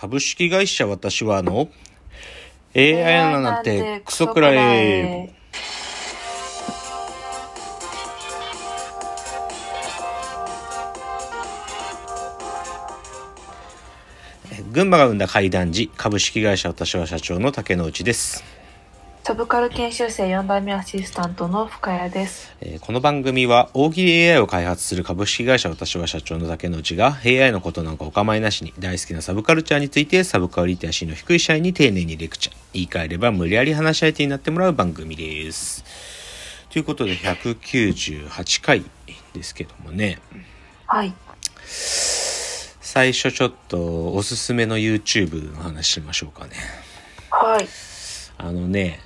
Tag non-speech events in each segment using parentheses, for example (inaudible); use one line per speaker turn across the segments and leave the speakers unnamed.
株式会社私はあの AI なんてクソくらい。群馬が生んだ怪談時株式会社私は社長の竹之内です。
サブカル研修生4代目アシスタントの深谷です。
えーこの番組は大喜利 AI を開発する株式会社私は社長の竹之内が AI のことなんかお構いなしに大好きなサブカルチャーについてサブカルリテラシーの低い社員に丁寧にレクチャー言い換えれば無理やり話し相手になってもらう番組です。ということで198回ですけどもね
はい。
最初ちょっとおすすめの YouTube の話しましょうかね。
はい。
あのね、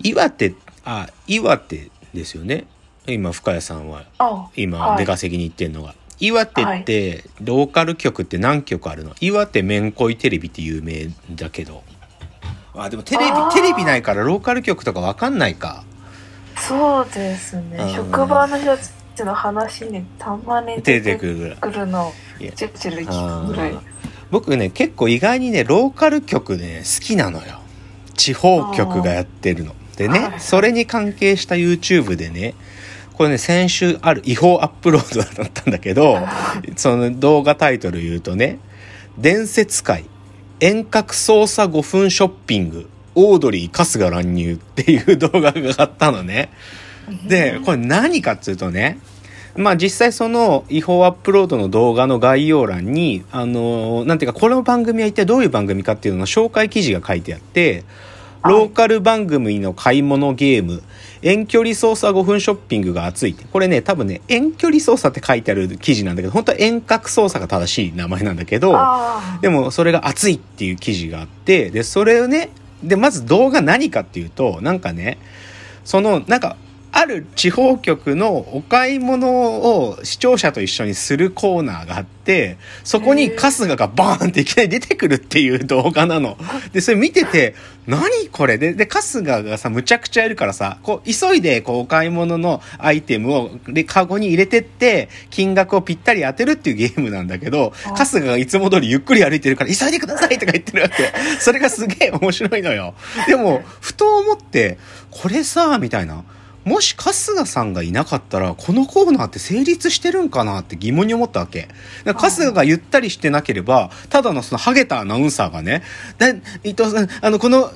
岩手、あ、岩手ですよね。今、深谷さんは、
あ、
今、
はい
出稼ぎに行ってんのが。岩手って、ローカル局って何局あるの？岩手めんこいテレビって有名だけど。あ、でもテレビテレビないからローカル局とかわかんないか。
そうですね
うん。
職場の人たちの話にたまに
出て
出て
くる
のチェッチェル聞くぐらい。
僕ね、結構意外にね、ローカル局ね、好きなのよ。地方局がやってるの。でね、
はい
それに関係した YouTube でね、これね、先週ある違法アップロードだったんだけど、(laughs) その動画タイトル言うとね、伝説界、遠隔操作5分ショッピング、オードリー春日乱入っていう動画が上がったのね。で、これ何かっていうとね、まあ実際その違法アップロードの動画の概要欄に、あのーなんていうか、この番組は一体どういう番組かっていうのの紹介記事が書いてあって、ローカル番組の買い物ゲーム、遠距離操作5分ショッピングが熱いって。これね、多分ね、遠距離操作って書いてある記事なんだけど、本当は遠隔操作が正しい名前なんだけど、
あ
でもそれが熱いっていう記事があって、で、それをね、で、まず動画何かっていうと、なんかね、その、なんか、ある地方局のお買い物を視聴者と一緒にするコーナーがあって、そこに春日がバーンっていきなり出てくるっていう動画なの。で、それ見てて、何これ？で、で、春日がさ、むちゃくちゃやるからさ、こう、急いで、こう、お買い物のアイテムを、で、カゴに入れてって、金額をぴったり当てるっていうゲームなんだけど、
あ
春日がいつも通りゆっくり歩いてるから、急いでくださいとか言ってるわけ。それがすげえ面白いのよ。でも、ふと思って、これさ、みたいな。もし春日さんがいなかったら、このコーナーって成立してるんかなって疑問に思ったわけ。だから春日がゆったりしてなければ、ただのそのハゲたアナウンサーがね、だ伊藤さん、あの、この、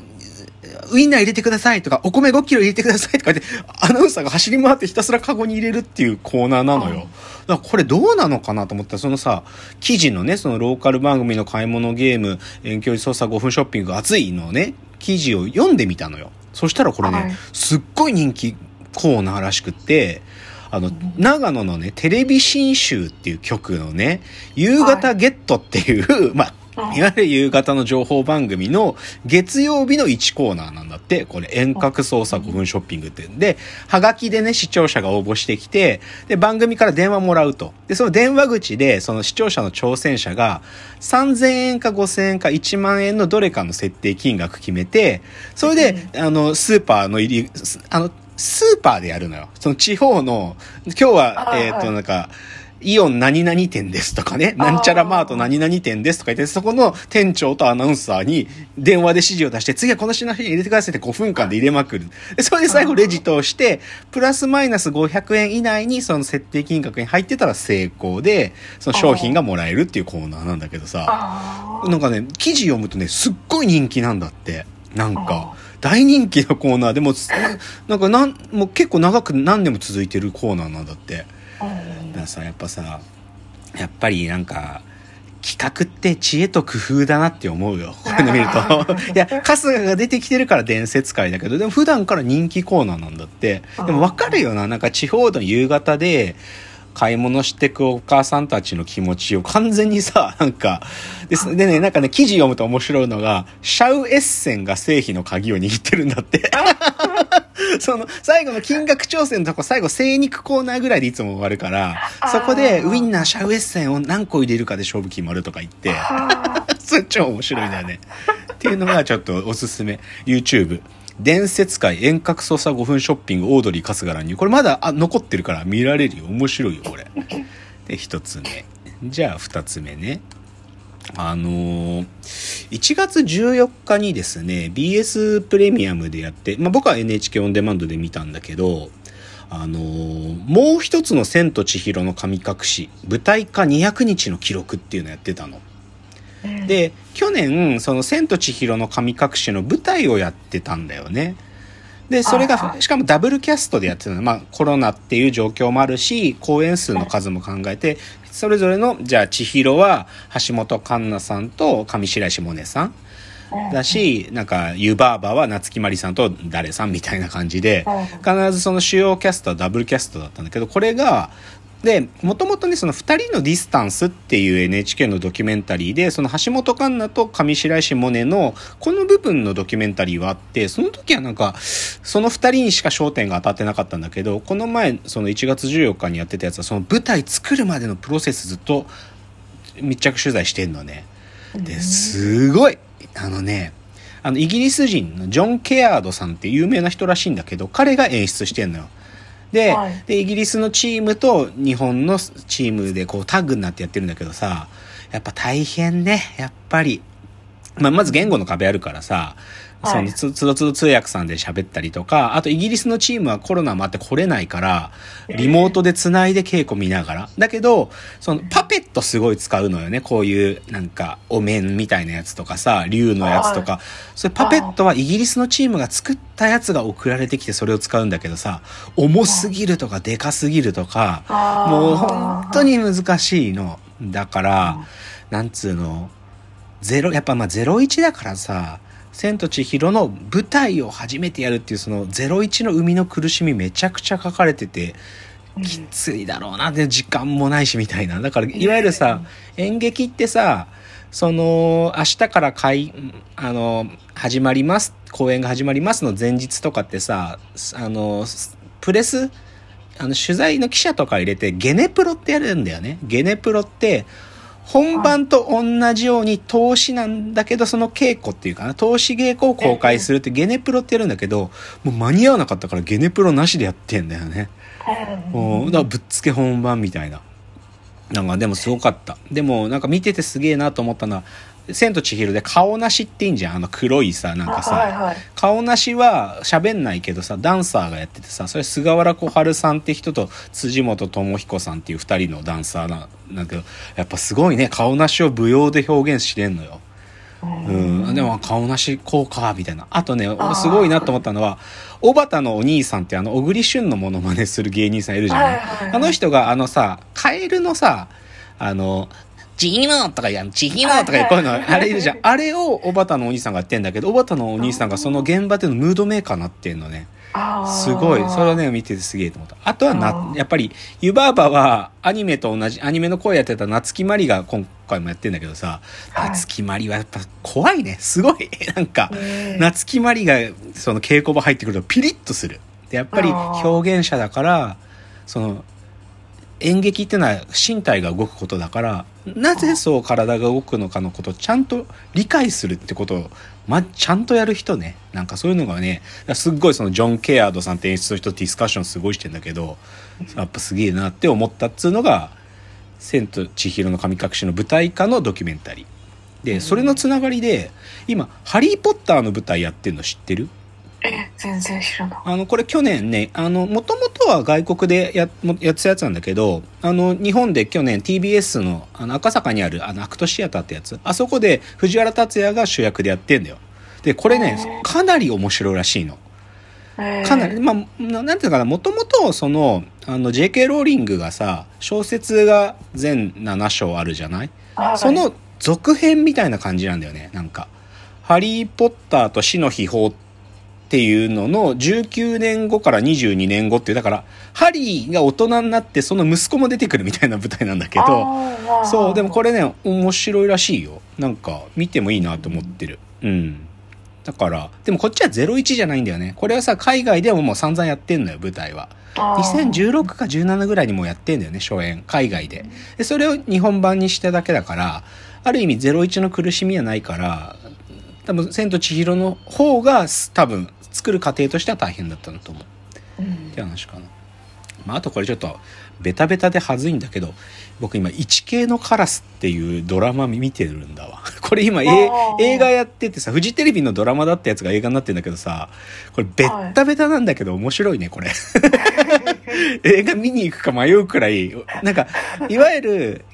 ウインナー入れてくださいとか、お米5キロ入れてくださいとか言って、アナウンサーが走り回ってひたすらカゴに入れるっていうコーナーなのよ。だからこれどうなのかなと思ったら、そのさ、記事のね、そのローカル番組の買い物ゲーム、遠距離操作5分ショッピング熱いのね、記事を読んでみたのよ。そしたらこれね、
はい
すっごい人気コーナーらしくって、あの、長野のね、テレビ新州っていう曲のね、夕方ゲットっていう、(laughs) まあ、いわゆる夕方の情報番組の月曜日の1コーナーなんだって、これ遠隔操作5分ショッピングって。で、はがきでね、視聴者が応募してきて、で、番組から電話もらうと。で、その電話口で、その視聴者の挑戦者が、3000円か5000円か1万円のどれかの設定金額決めて、それで、あの、スーパーの入り、すあの、スーパーでやるのよ。その地方の、今日は、
あ
えっ、と、
はい
なんか、イオン何々店ですとかね、なんちゃらマート何々店ですとか言って、そこの店長とアナウンサーに電話で指示を出して、次はこの品入れてくださいって5分間で入れまくる。でそれで最後レジ通して、プラスマイナス500円以内にその設定金額に入ってたら成功で、その商品がもらえるっていうコーナーなんだけどさ、
あ
なんかね、記事読むとね、すっごい人気なんだって。なん
あ
か、大人気のコーナーでも、なんかなん、もう結構長く何年も続いてるコーナーなんだって。
あ。
だからさやっぱさやっぱりなんか企画って知恵と工夫だなって思うよ。(laughs) こういうの見ると。(laughs) いや春日が出てきてるから伝説界だけどでも普段から人気コーナーなんだって。でも分かるよな。なんか地方の夕方で買い物してくお母さんたちの気持ちを完全にさ、(laughs) なんか、ですでね、なんかね、記事読むと面白いのが、シャウエッセンが製品の鍵を握ってるんだって。(laughs) その、最後の金額調整のとこ、最後、精肉コーナーぐらいでいつも終わるから、そこで、ウインナー、シャウエッセンを何個入れるかで勝負決まるとか言って、
は (laughs)
それ超面白いんだよね。っていうのがちょっとおすすめ。YouTube。伝説界遠隔操作5分ショッピングオードリー春日乱入。これまだあ残ってるから見られるよ。面白いよ、これ。で、一つ目。じゃあ二つ目ね。あのー、1月14日にですね、BS プレミアムでやって、まあ、僕は NHK オンデマンドで見たんだけど、あのー、もう一つの千と千尋の神隠し、舞台化200日の記録っていうのやってたの。で、去年、その千と千尋の神隠しの舞台をやってたんだよね。で、それが、しかもダブルキャストでやってたの。まあ、コロナっていう状況もあるし、公演数の数も考えて、それぞれの、じゃあ、千尋は、橋本環奈さんと上白石萌音さん。だし、なんか、湯婆婆は夏木マリさんと誰さんみたいな感じで、必ずその主要キャストはダブルキャストだったんだけど、これが、で、もともとね、その二人のディスタンスっていう NHK のドキュメンタリーで、その橋本環奈と上白石萌音のこの部分のドキュメンタリーはあって、その時はなんか、その二人にしか焦点が当たってなかったんだけど、この前、その1月14日にやってたやつは、その舞台作るまでのプロセスずっと密着取材してんのね。で、すごいあのね、あの、イギリス人のジョン・ケアードさんって有名な人らしいんだけど、彼が演出してんのよ。ではい、で、イギリスのチームと日本のチームでこうタッグになってやってるんだけどさ、やっぱ大変ね、やっぱり。まあ、まず言語の壁あるからさ、そのつ、つどつど通訳さんで喋ったりとか、あとイギリスのチームはコロナもあって来れないから、リモートで繋いで稽古見ながら。だけど、そのパペットすごい使うのよね。こういうなんかお面みたいなやつとかさ、竜のやつとか。それパペットはイギリスのチームが作ったやつが送られてきてそれを使うんだけどさ、重すぎるとかでかすぎるとか、もう本当に難しいの。だから、なんつうの、ゼロ、やっぱまあ01だからさ、千と千尋の舞台を初めてやるっていうその01の生みの苦しみめちゃくちゃ書かれてて、きついだろうな。で時間もないしみたいな。だからいわゆるさ演劇ってさその明日からいあの始まります公演が始まりますの前日とかってさあのプレスあの取材の記者とか入れてゲネプロってやるんだよね。ゲネプロって本番と同じように投資なんだけど、その稽古っていうかな、投資稽古を公開するってゲネプロってやるんだけど、もう間に合わなかったからゲネプロなしでやってんだよね。もう、だからぶっつけ本番みたいな。なんかでもすごかった。でもなんか見ててすげえなと思ったのは、千と千尋で顔なしっていいんじゃん？あの黒いさ、なんかさ、はいはい、顔なしは喋んないけどさ、ダンサーがやっててさ、それ菅原小春さんって人と辻本智彦さんっていう二人のダンサーな、なんだけど、やっぱすごいね、顔なしを舞踊で表現してんのよ。うん、でも顔なしこうか、みたいな。あとね、すごいなと思ったのは、小畑のお兄さんってあの、小栗旬のモノマネする芸人さんいるじゃない、あの人があのさ、カエルのさ、あの、チヒモとかやん、チヒモとかこういうの、あれいるじゃん。あれを小畑のお兄さんがやってんだけど、小畑のお兄さんがその現場でのムードメーカーになってんのね。すごい。それをね、見ててすげえと思った。あとはな、やっぱり、湯婆婆はアニメと同じ、アニメの声やってた夏木マリが今回もやってんだけどさ、夏木マリはやっぱ怖いね。すごい。(laughs) なんか、夏木マリがその稽古場入ってくるとピリッとする。で、やっぱり表現者だから、その、演劇っていうのは身体が動くことだからなぜそう体が動くのかのことをちゃんと理解するってことを、ま、ちゃんとやる人ね。なんかそういうのがねすっごいそのジョン・ケアードさんって演出の人ディスカッションすごいしてんだけどやっぱすげえなって思ったっつうのが「千と千尋の神隠し」の舞台化のドキュメンタリー。でそれのつながりで今「ハリー・ポッター」の舞台やってるの知ってる、
全然知らない。
あの、これ去年ね、あの、もともとは外国でや、やってたやつなんだけど、あの、日本で去年 TBS の、あの、赤坂にある、あの、アクトシアターってやつ、あそこで藤原竜也が主役でやってんだよ。で、これね、かなり面白いらしいの。かなり、まあ、なんていうかな、もともと、その、あの、JK ローリングがさ、小説が全7章あるじゃない？その続編みたいな感じなんだよね、なんか。ハリー・ポッターと死の秘宝ってっていうのの19年後から22年後っていう、だから、ハリーが大人になってその息子も出てくるみたいな舞台なんだけど、そう、でもこれね、面白いらしいよ。なんか、見てもいいなと思ってる。うん。だから、でもこっちは01じゃないんだよね。これはさ、海外でももう散々やってんのよ、舞台は。2016か17ぐらいにもやってんだよね、初演。海外で。で、それを日本版にしただけだから、ある意味01の苦しみはないから、多分、千と千尋の方が多分作る過程としては大変だったんだと思う、うん、って話かな。まあ、あとこれちょっとベタベタではずいんだけど僕今「一系のカラス」っていうドラマ見てるんだわ。(laughs) これ今映画やっててさフジテレビのドラマだったやつが映画になってんだけどさこれベッタベタなんだけど面白いねこれ。(laughs) 映画見に行くか迷うくらい。なんかいわゆる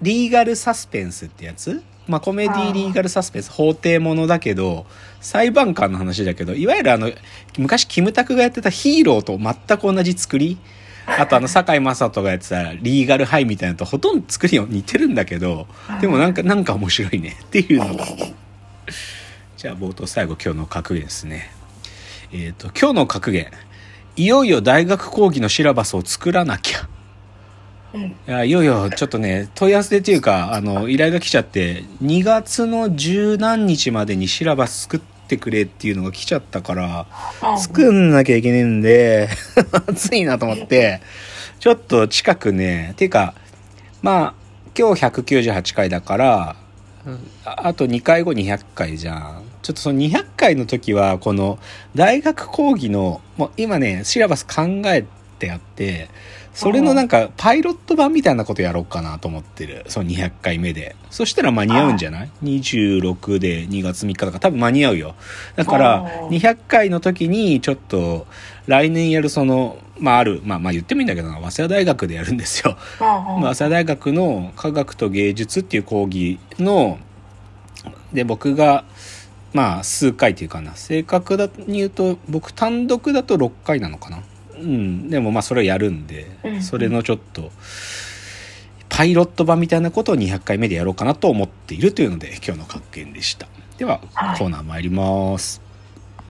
リーガルサスペンスってやつまあコメディリーガルサスペンス法廷ものだけど裁判官の話だけどいわゆるあの昔キムタクがやってたヒーローと全く同じ作りあとあの堺雅人がやってたリーガルハイみたいなのとほとんど作りは似てるんだけどでもなんかなんか面白いねっていうのが。(laughs) じゃあ冒頭最後今日の格言ですね。えっ、と今日の格言。いよいよ大学講義のシラバスを作らなきゃ。
うん
いやいよいよちょっとね問い合わせっていうかあの依頼が来ちゃって2月の十何日までにシラバス作ってくれっていうのが来ちゃったから
うん。
作んなきゃいけねえんで (laughs) 暑いなと思ってちょっと近くねっていうかまあ今日198回だからああと2回後200回じゃん。ちょっとその200回の時はこの大学講義のもう今ねシラバス考えてあってそれのなんかパイロット版みたいなことやろうかなと思ってる。その200回目で。そしたら間に合うんじゃない ?26 で2月3日だから。多分間に合うよ。だから
あー。
200回の時にちょっと来年やるそのまあある。まあまあ言ってもいいんだけどな。早稲田大学でやるんですよ。早稲田大学の科学と芸術っていう講義ので僕がまあ数回っていうかな。正確だに言うと僕単独だと6回なのかなうん。でもまあそれをやるんで、
うん。
それのちょっとパイロット版みたいなことを200回目でやろうかなと思っているというので今日の格言でした。では
はい。
コーナー参ります